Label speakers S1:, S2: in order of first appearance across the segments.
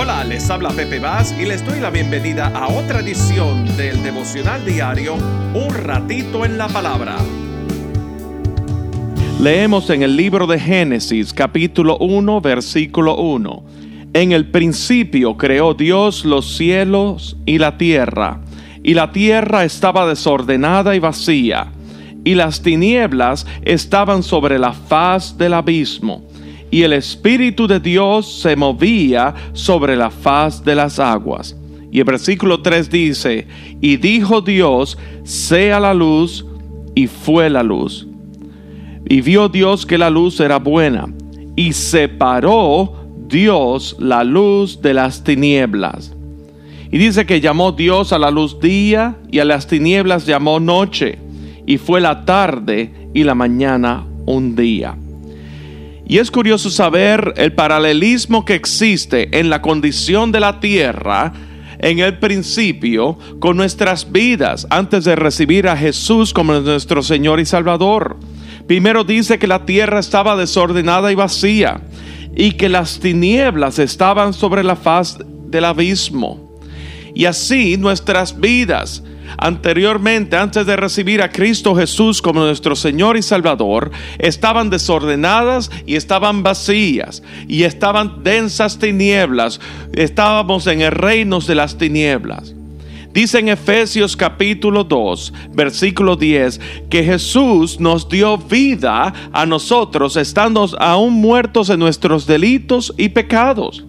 S1: Hola, les habla Pepe Vaz y les doy la bienvenida a otra edición del devocional diario Un ratito en la palabra. Leemos en el libro de Génesis capítulo 1 versículo 1. En el principio creó Dios los cielos y la tierra, y la tierra estaba desordenada y vacía, y las tinieblas estaban sobre la faz del abismo y el Espíritu de Dios se movía sobre la faz de las aguas. Y el versículo 3 dice, y dijo Dios, sea la luz, y fue la luz. Y vio Dios que la luz era buena, y separó Dios la luz de las tinieblas. Y dice que llamó Dios a la luz día, y a las tinieblas llamó noche, y fue la tarde y la mañana un día. Y es curioso saber el paralelismo que existe en la condición de la tierra en el principio con nuestras vidas antes de recibir a Jesús como nuestro Señor y Salvador. Primero dice que la tierra estaba desordenada y vacía y que las tinieblas estaban sobre la faz del abismo. Y así nuestras vidas anteriormente, antes de recibir a Cristo Jesús como nuestro Señor y Salvador, estaban desordenadas y estaban vacías y estaban densas tinieblas. Estábamos en el reino de las tinieblas. Dice en Efesios capítulo 2, versículo 10, que Jesús nos dio vida a nosotros estando aún muertos en nuestros delitos y pecados.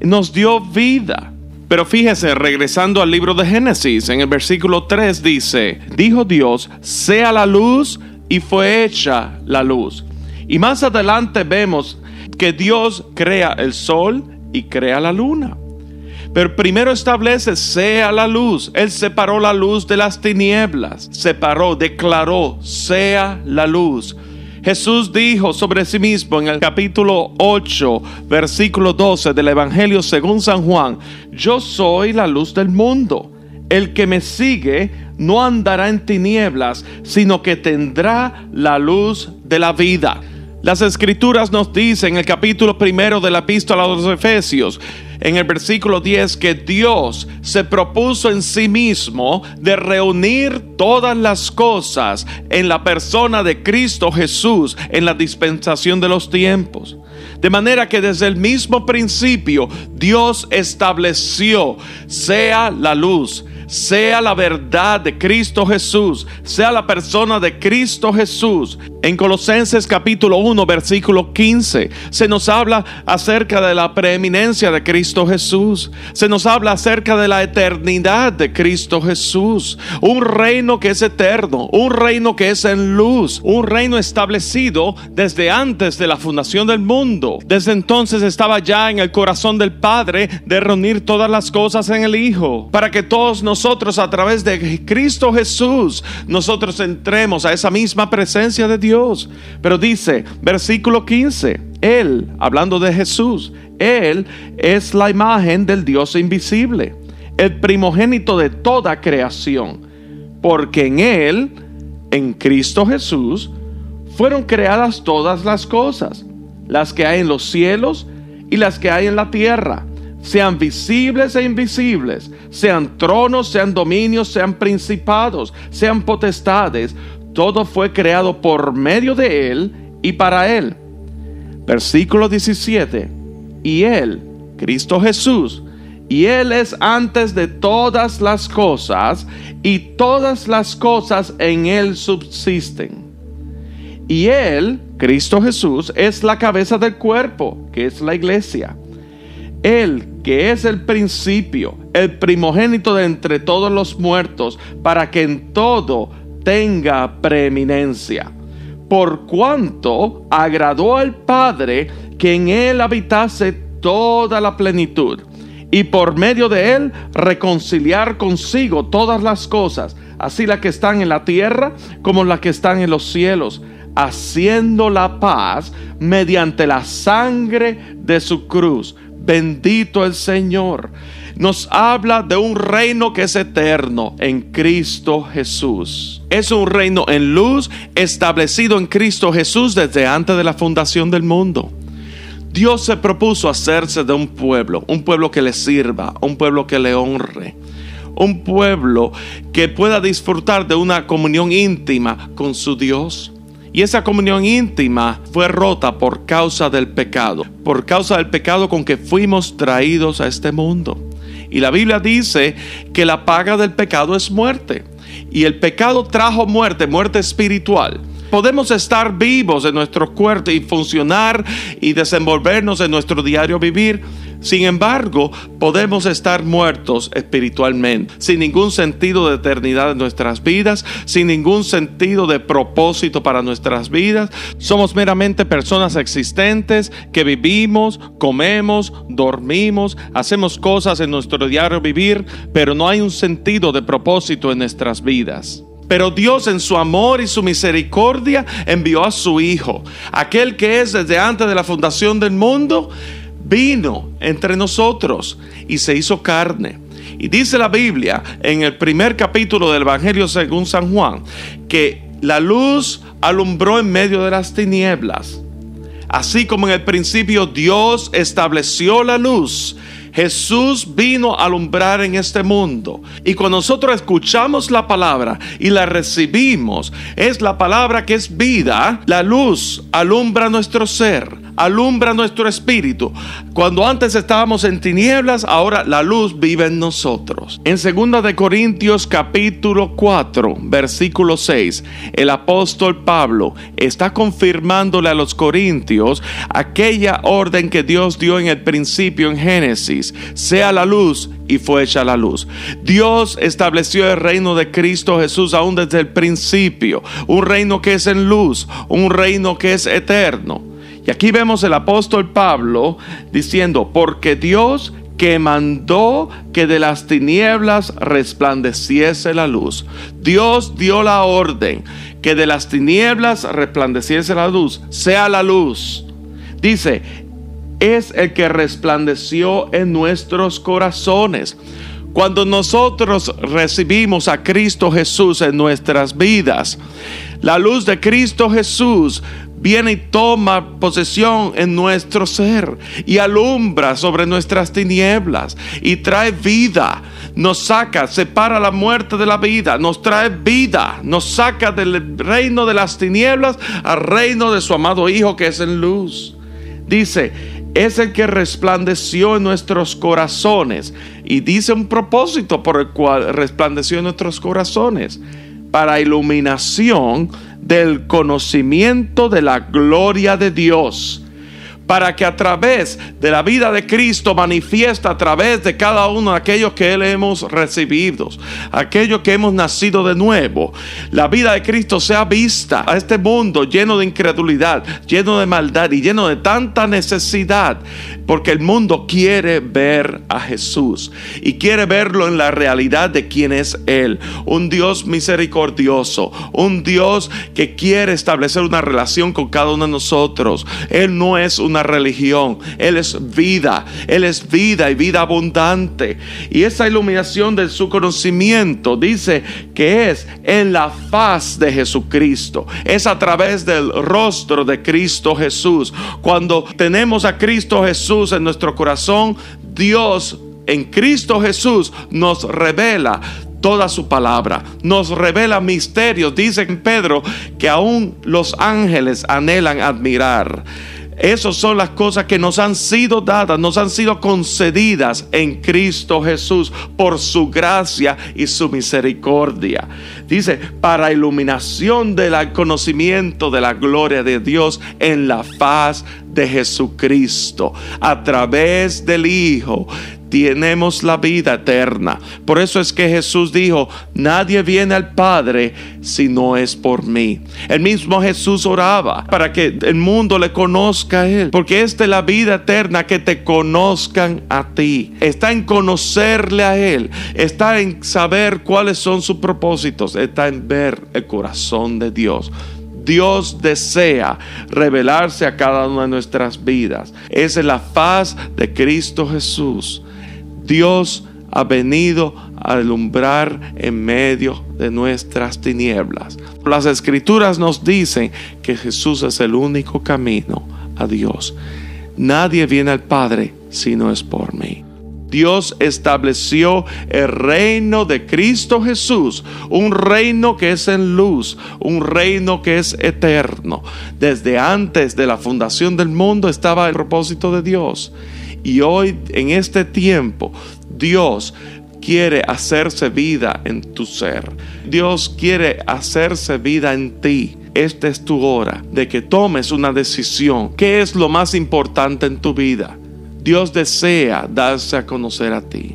S1: Nos dio vida. Pero fíjese, regresando al libro de Génesis, en el versículo 3 dice, dijo Dios, sea la luz y fue hecha la luz. Y más adelante vemos que Dios crea el sol y crea la luna. Pero primero establece, sea la luz. Él separó la luz de las tinieblas. Separó, declaró, sea la luz. Jesús dijo sobre sí mismo en el capítulo 8, versículo 12 del Evangelio según San Juan, yo soy la luz del mundo. El que me sigue no andará en tinieblas, sino que tendrá la luz de la vida. Las escrituras nos dicen en el capítulo primero de la epístola a los Efesios, en el versículo 10 que Dios se propuso en sí mismo de reunir todas las cosas en la persona de Cristo Jesús en la dispensación de los tiempos. De manera que desde el mismo principio Dios estableció, sea la luz, sea la verdad de Cristo Jesús, sea la persona de Cristo Jesús. En Colosenses capítulo 1, versículo 15, se nos habla acerca de la preeminencia de Cristo Jesús. Se nos habla acerca de la eternidad de Cristo Jesús. Un reino que es eterno, un reino que es en luz, un reino establecido desde antes de la fundación del mundo. Desde entonces estaba ya en el corazón del Padre de reunir todas las cosas en el Hijo, para que todos nosotros a través de Cristo Jesús, nosotros entremos a esa misma presencia de Dios pero dice, versículo 15, Él, hablando de Jesús, Él es la imagen del Dios invisible, el primogénito de toda creación, porque en Él, en Cristo Jesús, fueron creadas todas las cosas, las que hay en los cielos y las que hay en la tierra sean visibles e invisibles, sean tronos, sean dominios, sean principados, sean potestades, todo fue creado por medio de Él y para Él. Versículo 17. Y Él, Cristo Jesús, y Él es antes de todas las cosas, y todas las cosas en Él subsisten. Y Él, Cristo Jesús, es la cabeza del cuerpo, que es la iglesia. Él, que es el principio, el primogénito de entre todos los muertos, para que en todo tenga preeminencia, por cuanto agradó al Padre que en él habitase toda la plenitud, y por medio de él reconciliar consigo todas las cosas, así las que están en la tierra como las que están en los cielos, haciendo la paz mediante la sangre de su cruz. Bendito el Señor nos habla de un reino que es eterno en Cristo Jesús. Es un reino en luz establecido en Cristo Jesús desde antes de la fundación del mundo. Dios se propuso hacerse de un pueblo, un pueblo que le sirva, un pueblo que le honre, un pueblo que pueda disfrutar de una comunión íntima con su Dios. Y esa comunión íntima fue rota por causa del pecado, por causa del pecado con que fuimos traídos a este mundo. Y la Biblia dice que la paga del pecado es muerte. Y el pecado trajo muerte, muerte espiritual. Podemos estar vivos en nuestro cuerpo y funcionar y desenvolvernos en nuestro diario vivir. Sin embargo, podemos estar muertos espiritualmente, sin ningún sentido de eternidad en nuestras vidas, sin ningún sentido de propósito para nuestras vidas. Somos meramente personas existentes que vivimos, comemos, dormimos, hacemos cosas en nuestro diario vivir, pero no hay un sentido de propósito en nuestras vidas. Pero Dios en su amor y su misericordia envió a su Hijo, aquel que es desde antes de la fundación del mundo, vino entre nosotros y se hizo carne. Y dice la Biblia en el primer capítulo del Evangelio según San Juan, que la luz alumbró en medio de las tinieblas. Así como en el principio Dios estableció la luz, Jesús vino a alumbrar en este mundo. Y cuando nosotros escuchamos la palabra y la recibimos, es la palabra que es vida, la luz alumbra nuestro ser alumbra nuestro espíritu. Cuando antes estábamos en tinieblas, ahora la luz vive en nosotros. En 2 de Corintios capítulo 4, versículo 6, el apóstol Pablo está confirmándole a los corintios aquella orden que Dios dio en el principio en Génesis, sea la luz y fue hecha la luz. Dios estableció el reino de Cristo Jesús aún desde el principio, un reino que es en luz, un reino que es eterno. Y aquí vemos el apóstol Pablo diciendo, porque Dios que mandó que de las tinieblas resplandeciese la luz. Dios dio la orden que de las tinieblas resplandeciese la luz, sea la luz. Dice, es el que resplandeció en nuestros corazones. Cuando nosotros recibimos a Cristo Jesús en nuestras vidas, la luz de Cristo Jesús viene y toma posesión en nuestro ser y alumbra sobre nuestras tinieblas y trae vida. Nos saca, separa la muerte de la vida, nos trae vida, nos saca del reino de las tinieblas al reino de su amado Hijo que es en luz. Dice, es el que resplandeció en nuestros corazones y dice un propósito por el cual resplandeció en nuestros corazones para iluminación del conocimiento de la gloria de Dios para que a través de la vida de Cristo manifiesta a través de cada uno de aquellos que Él hemos recibido, aquellos que hemos nacido de nuevo, la vida de Cristo sea vista a este mundo lleno de incredulidad, lleno de maldad y lleno de tanta necesidad, porque el mundo quiere ver a Jesús y quiere verlo en la realidad de quién es Él, un Dios misericordioso, un Dios que quiere establecer una relación con cada uno de nosotros. Él no es un religión. Él es vida. Él es vida y vida abundante. Y esa iluminación de su conocimiento dice que es en la faz de Jesucristo. Es a través del rostro de Cristo Jesús. Cuando tenemos a Cristo Jesús en nuestro corazón, Dios en Cristo Jesús nos revela toda su palabra, nos revela misterios. Dice Pedro que aún los ángeles anhelan admirar. Esas son las cosas que nos han sido dadas, nos han sido concedidas en Cristo Jesús por su gracia y su misericordia. Dice, para iluminación del conocimiento de la gloria de Dios en la faz de Jesucristo, a través del Hijo tenemos la vida eterna. Por eso es que Jesús dijo, nadie viene al Padre si no es por mí. El mismo Jesús oraba para que el mundo le conozca a Él, porque es la vida eterna, que te conozcan a ti. Está en conocerle a Él, está en saber cuáles son sus propósitos, está en ver el corazón de Dios. Dios desea revelarse a cada una de nuestras vidas. Esa es la faz de Cristo Jesús. Dios ha venido a alumbrar en medio de nuestras tinieblas. Las escrituras nos dicen que Jesús es el único camino a Dios. Nadie viene al Padre si no es por mí. Dios estableció el reino de Cristo Jesús, un reino que es en luz, un reino que es eterno. Desde antes de la fundación del mundo estaba el propósito de Dios. Y hoy, en este tiempo, Dios quiere hacerse vida en tu ser. Dios quiere hacerse vida en ti. Esta es tu hora de que tomes una decisión. ¿Qué es lo más importante en tu vida? Dios desea darse a conocer a ti.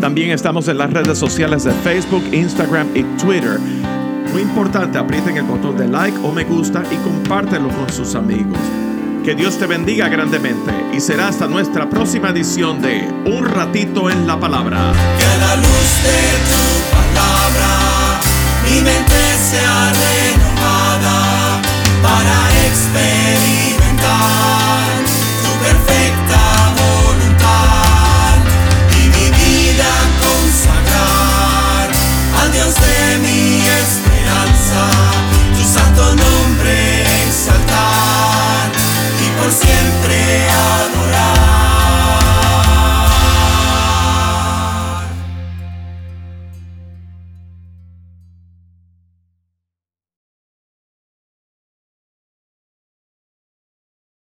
S2: También estamos en las redes sociales de Facebook, Instagram y Twitter. Muy importante, aprieten el botón de like o me gusta y compártelo con sus amigos. Que Dios te bendiga grandemente y será hasta nuestra próxima edición de Un ratito en la palabra.
S3: Que la luz de tu palabra mi mente sea renovada para experimentar por siempre